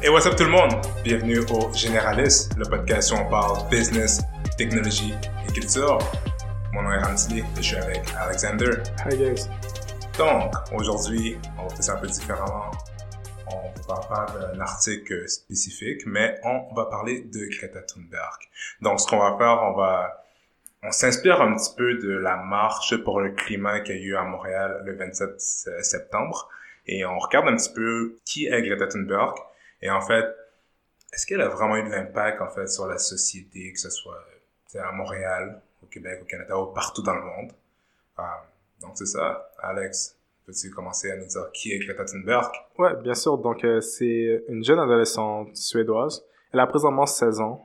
Et what's up tout le monde? Bienvenue au Généraliste, le podcast où on parle business, technologie et culture. Mon nom est Ramsley et je suis avec Alexander. Hi guys. Donc, aujourd'hui, on va faire ça un peu différemment. On ne parle pas d'un article spécifique, mais on va parler de Greta Thunberg. Donc, ce qu'on va faire, on va, on s'inspire un petit peu de la marche pour le climat qu'il y a eu à Montréal le 27 septembre. Et on regarde un petit peu qui est Greta Thunberg, et en fait, est-ce qu'elle a vraiment eu de l'impact, en fait, sur la société, que ce soit à Montréal, au Québec, au Canada ou partout dans le monde? Euh, donc, c'est ça. Alex, peux-tu commencer à nous dire qui est Greta Thunberg? Ouais, bien sûr. Donc, euh, c'est une jeune adolescente suédoise. Elle a présentement 16 ans.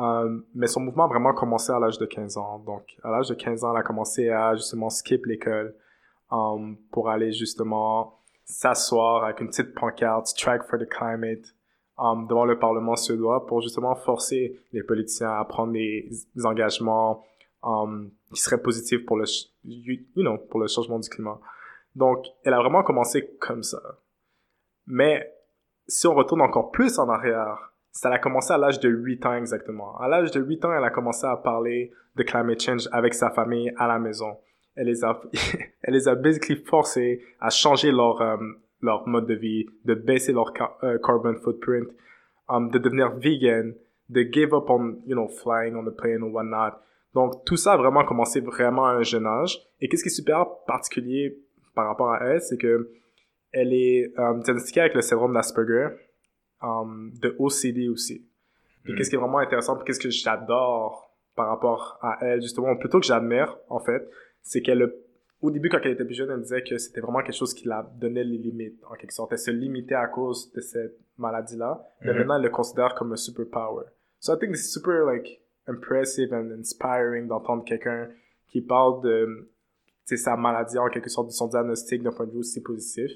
Euh, mais son mouvement a vraiment commencé à l'âge de 15 ans. Donc, à l'âge de 15 ans, elle a commencé à justement skip l'école um, pour aller justement s'asseoir avec une petite pancarte Strike for the Climate um, devant le Parlement suédois pour justement forcer les politiciens à prendre des, engagements um, qui seraient positifs pour le, you know, pour le changement du climat. Donc, elle a vraiment commencé comme ça. Mais si on retourne encore plus en arrière, ça a commencé à l'âge de 8 ans exactement. À l'âge de 8 ans, elle a commencé à parler de climate change avec sa famille à la maison elle les a, elle les a basically forcés à changer leur, euh, leur mode de vie, de baisser leur euh, carbon footprint, um, de devenir vegan, de give up on, you know, flying on the plane or whatnot. Donc, tout ça a vraiment commencé vraiment à un jeune âge. Et qu'est-ce qui est super particulier par rapport à elle, c'est que elle est um, diagnostiquée avec le syndrome d'Asperger, um, de OCD aussi. Et mm. qu'est-ce qui est vraiment intéressant, qu'est-ce que j'adore par rapport à elle, justement, plutôt que j'admire, en fait, c'est qu'elle, au début, quand elle était plus jeune, elle disait que c'était vraiment quelque chose qui la donnait les limites, en quelque sorte. Elle se limitait à cause de cette maladie-là. Mais mm-hmm. maintenant, elle le considère comme un superpower. So I think it's super, like, impressive and inspiring d'entendre quelqu'un qui parle de, sa maladie, en quelque sorte, de son diagnostic d'un point de vue aussi positif.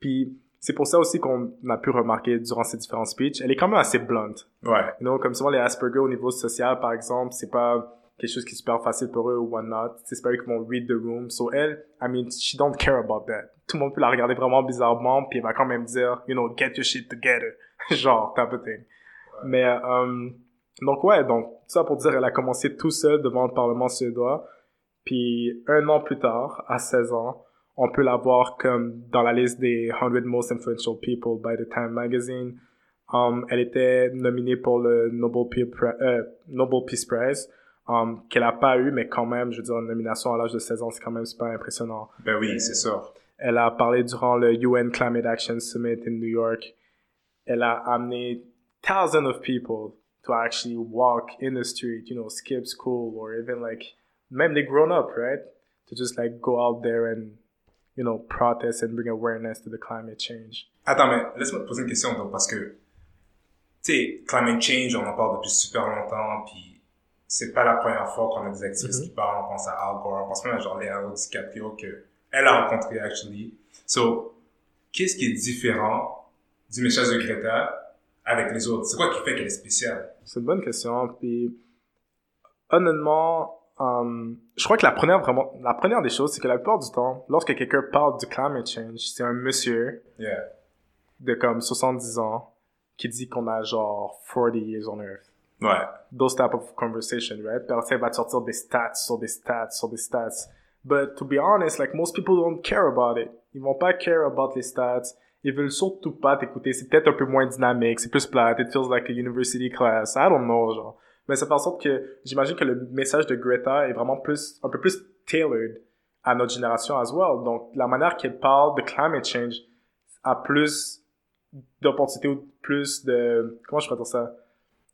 Puis, c'est pour ça aussi qu'on a pu remarquer durant ces différents speeches, elle est quand même assez blunt. Ouais. You comme souvent les Asperger au niveau social, par exemple, c'est pas quelque chose qui est super facile pour eux ou whatnot. C'est pas eux qui vont read the room. So elle, I mean, she don't care about that. Tout le monde peut la regarder vraiment bizarrement, puis elle va quand même dire, you know, get your shit together. Genre, type of thing. Mais, euh, donc ouais, donc, ça pour dire, elle a commencé tout seul devant le Parlement suédois. Puis, un an plus tard, à 16 ans, on peut la voir comme dans la liste des 100 most influential people by the Time magazine. Um, elle était nominée pour le Nobel Peace, euh, Nobel Peace Prize um, qu'elle a pas eu, mais quand même, je veux dire, une nomination à l'âge de 16 ans, c'est quand même super impressionnant. Ben oui, c'est sûr. Elle a parlé durant le UN Climate Action Summit in New York. Elle a amené thousands of people to actually walk in the street, you know, skip school or even like, même les grown-up, right? To just like go out there and, you know, protest and bring awareness to the climate change. Attends, mais laisse-moi te poser une question, donc, parce que, tu sais, climate change, on en parle depuis super longtemps, puis c'est pas la première fois qu'on a des activistes mm-hmm. qui parlent. On pense à Al Gore, on pense même à genre Leonardo DiCaprio que elle a rencontré actually. So, qu'est-ce qui est différent du message de Greta avec les autres? C'est quoi qui fait qu'elle est spéciale? C'est une bonne question. Puis, honnêtement, um, je crois que la première vraiment, la première des choses, c'est que la plupart du temps, lorsque quelqu'un parle du climate change, c'est un monsieur yeah. de comme 70 ans qui dit qu'on a genre 40 years on Earth. Ouais. Those type of conversation, right? Puis après, va te sortir des stats sur des stats sur des stats. But to be honest, like most people don't care about it. Ils vont pas care about les stats. Ils veulent surtout pas t'écouter. C'est peut-être un peu moins dynamique, c'est plus plat. It feels like a university class. I don't know, genre. Mais ça fait en sorte que j'imagine que le message de Greta est vraiment plus, un peu plus tailored à notre génération as well. Donc, la manière qu'elle parle de climate change a plus d'opportunités ou plus de, comment je pourrais dire ça?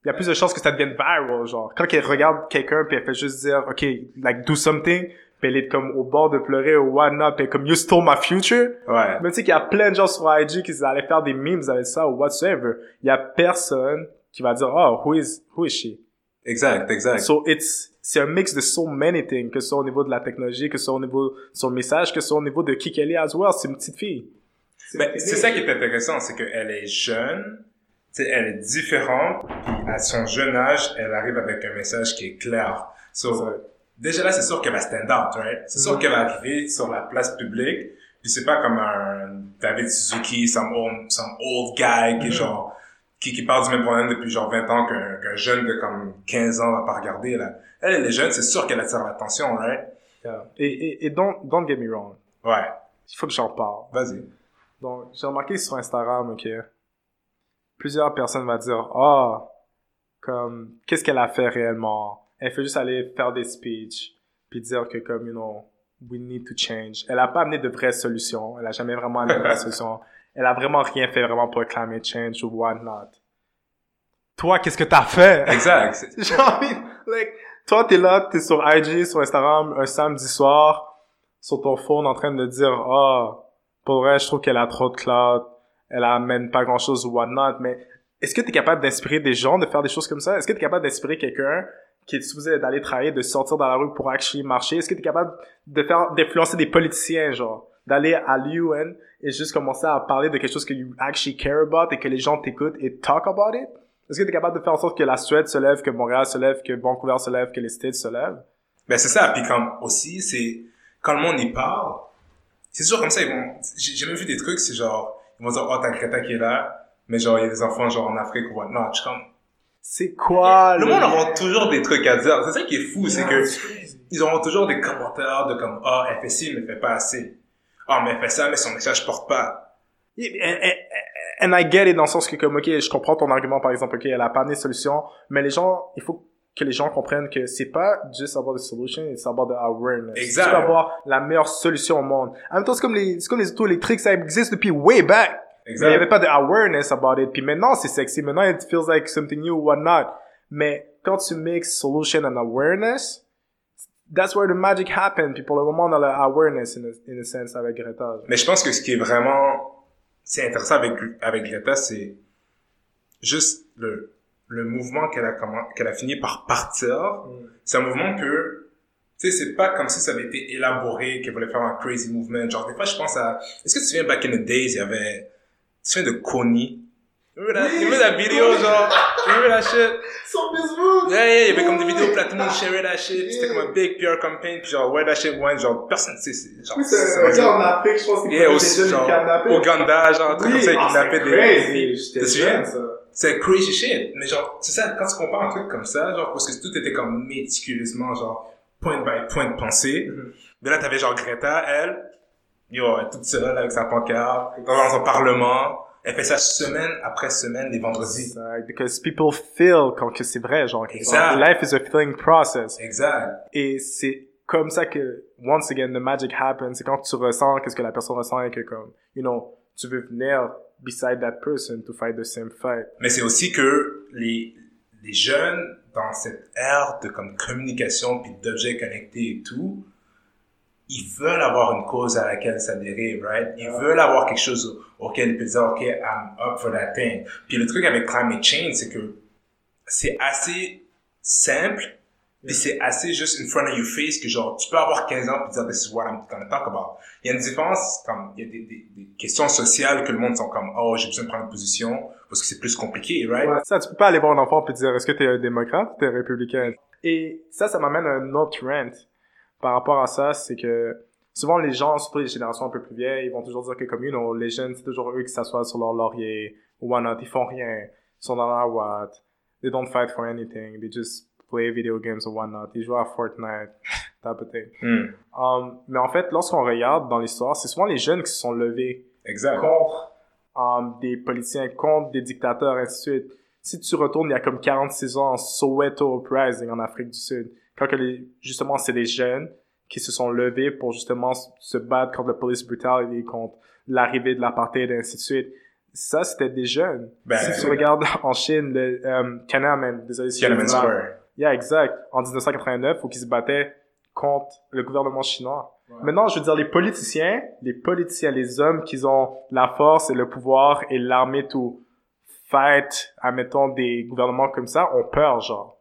Il y a plus de chances que ça devienne viral, genre. Quand elle regarde quelqu'un puis elle fait juste dire, OK, like, do something, puis elle est comme au bord de pleurer ou whatnot, puis comme, you stole my future. Ouais. Mais tu sais qu'il y a plein de gens sur IG qui allaient faire des memes avec ça ou whatsoever. Il y a personne qui va dire, oh, who is, who is she? Exact, exact. So it's, c'est un mix de so many things, que ce soit au niveau de la technologie, que ce soit au niveau de son message, que ce soit au niveau de qui qu'elle est as well. C'est une petite fille. Ben, c'est ça qui est intéressant, c'est qu'elle est jeune, sais, elle est différente, puis à son jeune âge, elle arrive avec un message qui est clair. So, déjà là, c'est sûr qu'elle va stand out, right? C'est sûr mm-hmm. qu'elle va arriver sur la place publique, puis c'est pas comme un David Suzuki, some old, some old guy qui mm-hmm. genre, qui, qui parle du même problème depuis genre 20 ans qu'un qu'un jeune de comme 15 ans va pas regarder, là. Elle, elle est jeune, c'est sûr qu'elle attire l'attention, right? Yeah. Et, et, et don't, don't get me wrong. Ouais. Il faut que j'en parle. Vas-y. Donc, j'ai remarqué sur Instagram, ok, plusieurs personnes vont dire, ah, comme, qu'est-ce qu'elle a fait réellement? Elle fait juste aller faire des speeches, puis dire que comme, you know, we need to change. Elle a pas amené de vraies solutions. Elle a jamais vraiment amené de vraies solutions. Elle a vraiment rien fait vraiment pour le climate change ou whatnot. Toi, qu'est-ce que t'as fait? Exact. J'ai envie, like, toi, t'es là, t'es sur IG, sur Instagram, un samedi soir, sur ton phone, en train de dire, ah, pour vrai, je trouve qu'elle a trop de cloud, elle amène pas grand chose ou whatnot, mais est-ce que t'es capable d'inspirer des gens de faire des choses comme ça? Est-ce que t'es capable d'inspirer quelqu'un qui est supposé d'aller travailler, de sortir dans la rue pour actually marcher? Est-ce que t'es capable de faire, d'influencer des politiciens, genre, d'aller à l'UN et juste commencer à parler de quelque chose que you actually care about et que les gens t'écoutent et talk about it? Est-ce que tu es capable de faire en sorte que la Suède se lève, que Montréal se lève, que Vancouver se lève, que les States se lèvent? Ben c'est ça. Puis comme aussi, c'est quand le monde y parle, c'est toujours comme ça. Ils vont. J'ai même vu des trucs, c'est genre ils vont dire oh t'as Greta qui est là, mais genre il y a des enfants genre en Afrique ou suis comme C'est quoi le monde aura toujours des trucs à dire. C'est ça qui est fou, c'est que ils auront toujours des commentaires de comme ah elle fait ci mais fait pas assez. Ah mais elle fait ça mais son message porte pas. Yeah, and, and- and I get it dans le sens que comme, ok, je comprends ton argument, par exemple, ok, elle a pas amené de solution, mais les gens, il faut que les gens comprennent que c'est pas juste avoir des solutions, c'est avoir de awareness. Exact. Peux avoir la meilleure solution au monde. En même temps, c'est comme les, c'est comme les autos électriques, ça existe depuis way back. Mais il y avait pas de awareness about it. Puis maintenant, c'est sexy. Maintenant, it feels like something new or whatnot. Mais quand tu mixes solution and awareness, that's where the magic happens. Puis pour le moment, on a la awareness in a, in a sense avec Greta. Mais je pense que ce qui est vraiment c'est intéressant avec avec Greta, c'est juste le le mouvement qu'elle a qu'elle a fini par partir. C'est un mouvement que tu sais c'est pas comme si ça avait été élaboré qu'elle voulait faire un crazy movement. Genre des fois je pense à est-ce que tu te souviens back in the days il y avait tu te souviens de Coney Remember that, Oui, that vidéo genre? Remember that shit? Sur Facebook! Yeah, yeah, il y avait comme des vidéos là, tout le monde shareait that shit, puis c'était comme un big PR campaign, puis genre, where that shit went, genre, personne, tu sais, c'est, genre, Oui, c'est en Afrique, je pense qu'il Yeah, aussi, des genre. Ouganda, genre, un truc comme ça, ils ah, kidnappaient c'est des, crazy. des- C'est crazy shit. Mais genre, c'est ça, quand tu compares un truc comme ça, genre, parce que tout était comme méticuleusement, genre, point by point pensé. Mhm. De là, t'avais genre Greta, elle, yo, elle est toute seule avec sa pancarte, dans un parlement. Elle fait ça semaine après semaine, les vendredis. Exact, because people feel quand que c'est vrai, genre. Exact. Life is a feeling process. Exact. Et c'est comme ça que, once again, the magic happens. C'est quand tu ressens qu'est-ce que la personne ressent et que comme, you know, tu veux venir beside that person to fight the same fight. Mais c'est aussi que les, les jeunes, dans cette ère de comme communication puis d'objets connectés et tout, ils veulent avoir une cause à laquelle s'adhérer, right? Ils veulent avoir quelque chose au- auquel ils peuvent dire, OK, I'm up for that thing. Puis le truc avec climate change, c'est que c'est assez simple, puis c'est assez juste in front of your face que genre, tu peux avoir 15 ans puis dire, this is what I'm gonna talk about. Il y a une différence, comme, il y a des, des, des questions sociales que le monde sont comme, oh, j'ai besoin de prendre une position, parce que c'est plus compliqué, right? Ouais, ça, tu peux pas aller voir un enfant et dire, est-ce que t'es un démocrate ou t'es républicain? Et ça, ça m'amène à un autre rant par rapport à ça, c'est que souvent les gens, surtout les générations un peu plus vieilles, ils vont toujours dire que comme, you know, les jeunes, c'est toujours eux qui s'assoient sur leur laurier, ou whatnot, ils font rien, ils sont dans la watt, they don't fight for anything, they just play video games or whatnot, ils jouent à Fortnite, type of thing. Um, mais en fait, lorsqu'on regarde dans l'histoire, c'est souvent les jeunes qui se sont levés Exact. contre um, des politiciens, contre des dictateurs, ainsi de suite. Si tu retournes il y a comme 46 ans, Soweto Uprising en Afrique du Sud, quand que les, justement c'est des jeunes qui se sont levés pour justement se battre contre la police brutality, contre l'arrivée de l'apartheid, et ainsi de suite. Ça, c'était des jeunes. Ben, si tu regardes en Chine, le um, Tiananmen, désolé si Tiananmen. Square. Yeah, exact. En 1989, où ils se battaient contre le gouvernement chinois. Maintenant, je veux dire, les politiciens, les politiciens, les hommes qui ont la force et le pouvoir et l'armée tout fight, admettons, des gouvernements comme ça, ont peur, genre.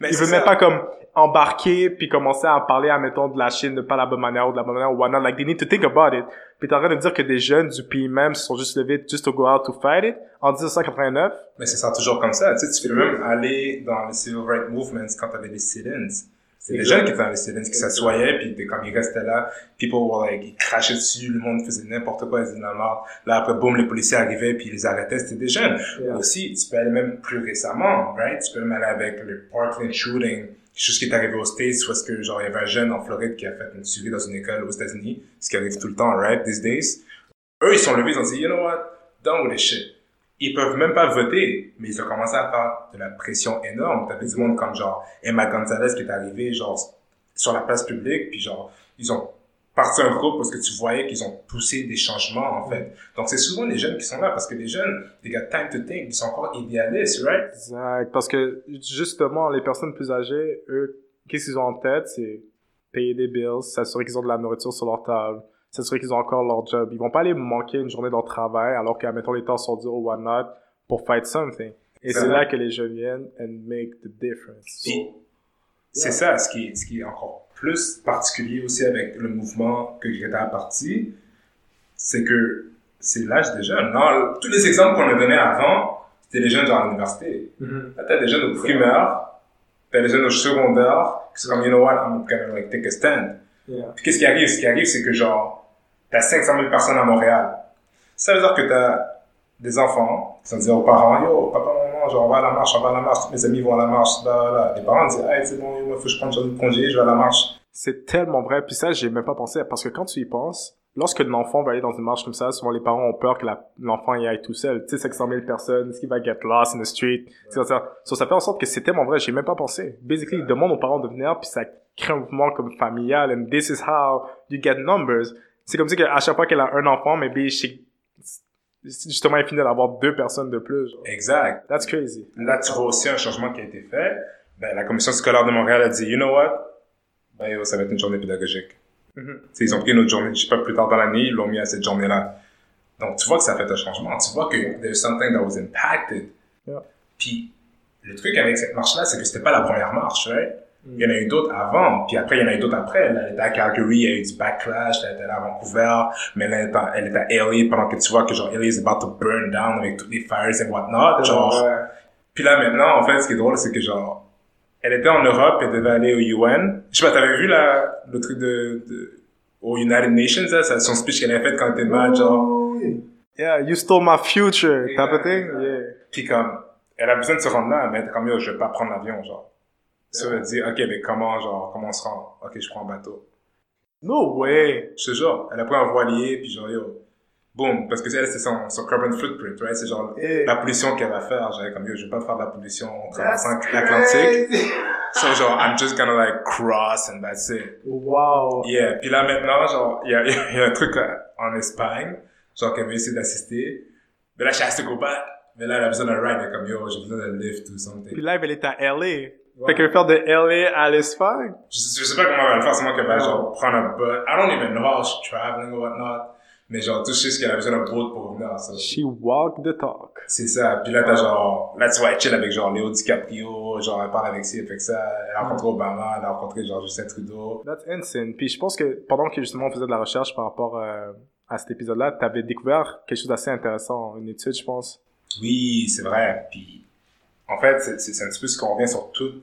Mais Ils veulent même pas comme embarquer puis commencer à parler, admettons, de la Chine de pas la bonne manière ou de la bonne manière ou whatnot. Like, they need to think about it. Puis t'es en train de dire que des jeunes du pays même se sont juste levés just to go out to fight it en 1989. Mais c'est ça toujours comme ça. Tu sais, tu peux même aller dans les civil rights movements quand t'avais des sit-ins. C'est des jeunes qui étaient dans les sit qui s'assoyaient, puis comme ils restaient là, people were like, ils crachaient dessus, le monde faisait n'importe quoi, ils étaient dans la Là, après, boum, les policiers arrivaient, puis ils les arrêtaient, c'était des jeunes. Aussi, tu peux aller même plus récemment, right? Tu peux même aller avec le Parkland shooting, chose qui est arrivé aux States, parce que, genre, il y avait un jeune en Floride qui a fait une tuerie dans une école aux États-Unis, ce qui arrive tout le temps, right, these days. Eux, ils sont levés, ils ont dit, you know what? Done with this shit ils peuvent même pas voter, mais ils ont commencé à faire de la pression énorme. T'avais du monde comme genre Emma Gonzalez qui est arrivée genre sur la place publique, puis genre ils ont parti un groupe parce que tu voyais qu'ils ont poussé des changements en fait. Donc c'est souvent les jeunes qui sont là parce que les jeunes, they got time to think, ils sont encore idéalistes, right? Exact, parce que justement les personnes plus âgées, eux, qu'est-ce qu'ils ont en tête, c'est payer des bills, s'assurer qu'ils ont de la nourriture sur leur table s'assurer qu'ils ont encore leur job. Ils vont pas aller manquer une journée de travail alors qu'à mettons les temps sont durs ou whatnot pour fight something. Et c'est là que les jeunes viennent and make the difference. C'est ça, ce qui, ce qui est encore plus particulier aussi avec le mouvement que Greta a parti, c'est que c'est l'âge des jeunes. Non, tous les exemples qu'on a donnés avant, c'était les jeunes dans l'université. Mm -hmm. T'as des jeunes au primaire, t'as des jeunes au secondaire, qui sont comme, you know what, I'm gonna like take a stand. Puis qu'est-ce qui arrive? Ce qui arrive, c'est que genre, t'as 500 000 personnes à Montréal. Ça veut dire que t'as des enfants qui sont dire aux parents, yo, papa, genre, on va à la marche, on va à la marche, mes amis vont à la marche. Les parents disent, ah, c'est bon, il faut que je prenne une de congé, je vais à la marche. C'est tellement vrai. Puis ça, j'ai même pas pensé, parce que quand tu y penses, lorsque l'enfant va aller dans une marche comme ça, souvent les parents ont peur que l'enfant y aille tout seul. Tu sais, 500 000 personnes, est-ce qu'il va get lost in the street? Ça, ça, ça fait en sorte que c'est tellement vrai, j'ai même pas pensé. Basically, ils demandent aux parents de venir, puis ça crée un mouvement comme familial, and this is how you get numbers c'est comme ça qu'à chaque fois qu'elle a un enfant, mais justement, finit d'avoir deux personnes de plus. Exact. That's crazy. Là, tu vois aussi un changement qui a été fait. Ben, la commission scolaire de Montréal a dit, you know what? Ben, ça va être une journée pédagogique. Mm-hmm. Ils ont pris une autre journée, je sais pas, plus tard dans l'année, ils l'ont mis à cette journée-là. Donc, tu vois que ça fait un changement. Tu vois que there's something that was impacted. Yeah. Puis, le truc avec cette marche-là, c'est que c'était pas la première marche, right? Il y en a eu d'autres avant, puis après, il y en a eu d'autres après. Elle était à Calgary, il y a eu du backlash, elle était à Vancouver, mais là, elle était à LA pendant que tu vois que genre LA is about to burn down avec toutes les fires et whatnot, genre. Puis là, maintenant, en fait, ce qui est drôle, c'est que genre, elle était en Europe, elle devait aller au UN. Je sais pas, t'avais vu la, le truc de, de au United Nations, là, son speech qu'elle a fait quand elle était mal, genre. Yeah, you stole my future, type of thing, yeah. Puis comme, elle a besoin de se rendre là, mais elle était comme, yo, je vais pas prendre l'avion, genre. Ça veut dire, ok, mais comment, genre, comment on se rend? Ok, je prends un bateau. No way! Je te jure, elle a pris un voilier, puis genre, yo, boum, parce que elle, c'est son, son carbon footprint, right? C'est genre, la pollution qu'elle va faire, genre, comme, yo, je vais pas faire de la pollution en traversant l'Atlantique. So, genre, I'm just gonna, like, cross and that's it. Wow! Yeah, puis là, maintenant, genre, il y a, y a un truc euh, en Espagne, genre, qu'elle veut essayer d'assister. Mais là, she has to go back. Mais là, elle a besoin d'un ride, elle est comme, yo, j'ai besoin d'un lift ou something. Puis là, elle est à LA. Fait veut faire de LA à l'Espagne? Je, je sais pas comment elle va le faire, seulement qu'elle va genre prendre un boat. I don't even know how she's traveling or whatnot. Mais genre, tout ce qu'elle a besoin d'un boat pour revenir à ça. She walk the talk. C'est ça. Puis là, t'as genre, là, tu vois, elle chill avec genre Léo DiCaprio, genre, elle parle avec ci, elle fait que ça. Elle a rencontré Obama, elle a rencontré genre Justin Trudeau. That's insane. Puis je pense que pendant que justement on faisait de la recherche par rapport euh, à cet épisode-là, t'avais découvert quelque chose d'assez intéressant, une étude, je pense. Oui, c'est vrai. Puis, en fait, c'est un petit peu ce qu'on revient sur tout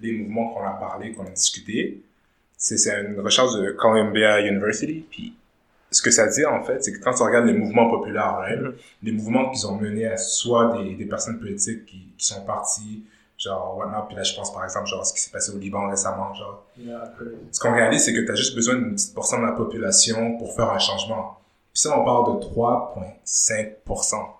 les mouvements qu'on a parlé, qu'on a discuté. C'est une recherche de Columbia University. Puis ce que ça dit en fait, c'est que quand tu regardes les mouvements populaires, mm-hmm. les mouvements qui ont mené à soit des, des personnes politiques qui, qui sont parties, genre whatnot, puis là je pense par exemple genre ce qui s'est passé au Liban récemment, genre. ce qu'on réalise, c'est que tu as juste besoin d'une petite portion de la population pour faire un changement. Puis ça, on parle de 3,5%.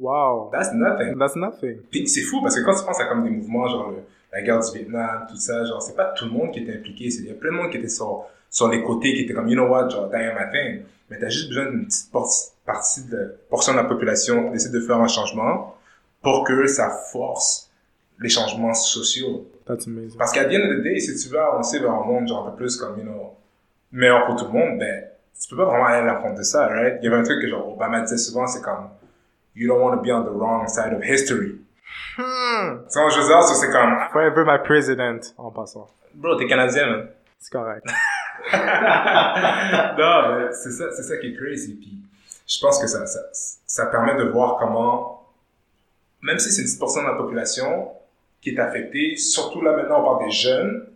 Wow. That's nothing. That's nothing. Puis c'est fou parce que quand tu penses à comme des mouvements genre la guerre du Vietnam, tout ça, genre, c'est pas tout le monde qui était impliqué, il y a plein de monde qui était sur, sur les côtés, qui était comme, you know what, genre, dernier matin, mais t'as juste besoin d'une petite partie de, portion de la population qui décide de faire un changement pour que ça force les changements sociaux. That's amazing. Parce qu'à the end of the day, si tu veux avancer vers un monde, genre, un peu plus comme, you know, meilleur pour tout le monde, ben, tu peux pas vraiment aller à l'encontre de ça, right? Il y avait un truc que, genre, Obama disait souvent, c'est comme, you don't want to be on the wrong side of history. Hmm. Sans Joseph, c'est comme. Forever my president, en passant. Bro, t'es canadien, man. C'est correct. non, mais c'est ça, c'est ça qui est crazy. Puis, je pense que ça, ça, ça permet de voir comment, même si c'est une petite portion de la population qui est affectée, surtout là maintenant on parle des jeunes,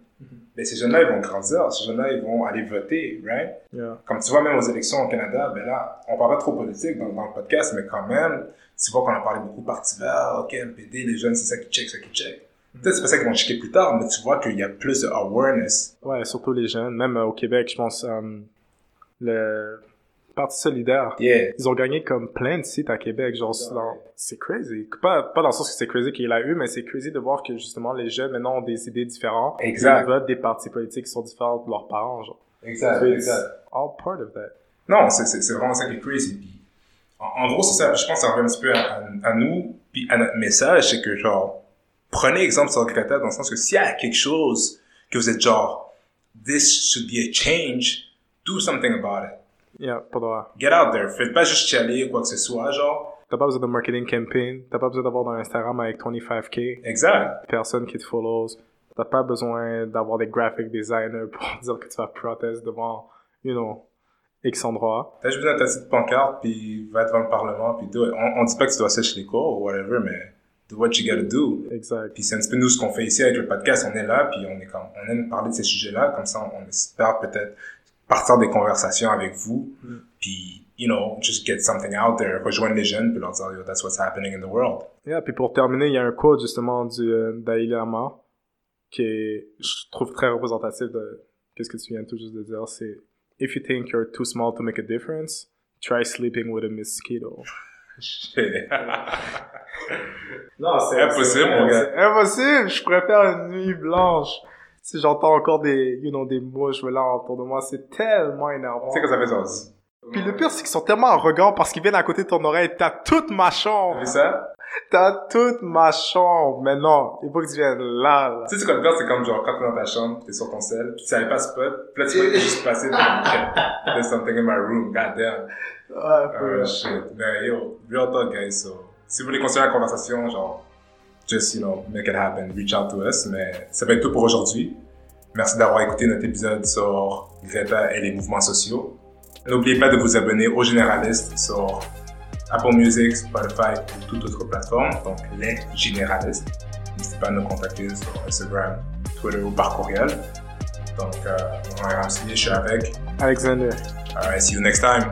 ben, ces jeunes-là, ils vont grandir, ces jeunes-là, ils vont aller voter, right? Yeah. Comme tu vois, même aux élections au Canada, ben là, on parle pas trop politique dans, dans le podcast, mais quand même, tu vois qu'on a parlé beaucoup parti vert, ok, MPD, les jeunes, c'est ça qui check, ça qui check. Peut-être c'est pas ça qu'ils vont checker plus tard, mais tu vois qu'il y a plus de awareness. Ouais, surtout les jeunes. Même euh, au Québec, je pense, euh, le Parti solidaire, Yeah. ils ont gagné comme plein de sites à Québec. Genre, c'est crazy. Pas, pas dans le sens que c'est crazy qu'il a eu, mais c'est crazy de voir que justement les jeunes maintenant ont des idées différentes. Exact. Ils votent des partis politiques qui sont différents de leurs parents. Genre. Exact, So exact. all part of that. Non, c'est, vraiment ça qui est crazy. Puis, en, en gros, c'est ça. Je pense que ça revient un petit peu à, à- à nous, puis à notre message, c'est que genre, prenez exemple sur Greta dans le sens que s'il y a quelque chose que vous êtes genre, this should be a change, do something about it. Yeah, pas droit. Get out there. Faites pas juste chialer ou quoi que ce soit, genre. T'as pas besoin de marketing campaign. T'as pas besoin d'avoir un Instagram avec 25k Exact. personnes qui te follow. T'as pas besoin d'avoir des graphic designers pour dire que tu vas protester devant, you know, X endroit. T'as juste besoin de ta petite pancarte, puis va devant le Parlement, puis do it. On, on dit pas que tu dois sécher les cours ou whatever, mais do what you gotta do. Exact. Puis c'est un petit peu nous ce qu'on fait ici avec le podcast. On est là, puis on est comme, on aime parler de ces sujets-là. Comme ça, on espère peut-être partir des conversations avec vous. Mm. Puis, you know, just get something out there. Rejoindre les jeunes, puis leur dire, yo, that's what's happening in the world. Yeah, puis pour terminer, il y a un quote justement du euh, Dalai Lama qui est, je trouve très représentatif de qu'est-ce que tu viens tout juste de dire. C'est If you think you're too small to make a difference, try sleeping with a mosquito. Non, c'est impossible, mon gars. Impossible. Je préfère une nuit blanche. Si j'entends encore des, you know, des mouches volant autour de moi, c'est tellement énervant. tu sais que ça fait ça. Puis le pire, c'est qu'ils sont tellement arrogants parce qu'ils viennent à côté de ton oreille. T'as toute ma T'as chambre. vu ça? T'as toute ma chambre. Mais non, il faut que tu viennes là, là. Tu sais, ce qu'on faire, c'est comme genre, quand t'es dans ta chambre, t'es sur ton sel, tu savais pas spot, puis là, tu peux juste passer dans le. There's something in my room, goddamn. Ouais, Oh shit. Ben yo, real talk guys, so, si vous voulez continuer la conversation, genre, just, you know, make it happen, reach out to us, mais ça va être tout pour aujourd'hui. Merci d'avoir écouté notre épisode sur Greta et les mouvements sociaux. N'oubliez pas de vous abonner au Généraliste sur Apple Music, Spotify ou toute autre plateforme, donc les Généralistes. N'hésitez pas à nous contacter sur Instagram, Twitter ou par courriel. Donc, euh, on va je suis avec. Alexander. Alright, see you next time.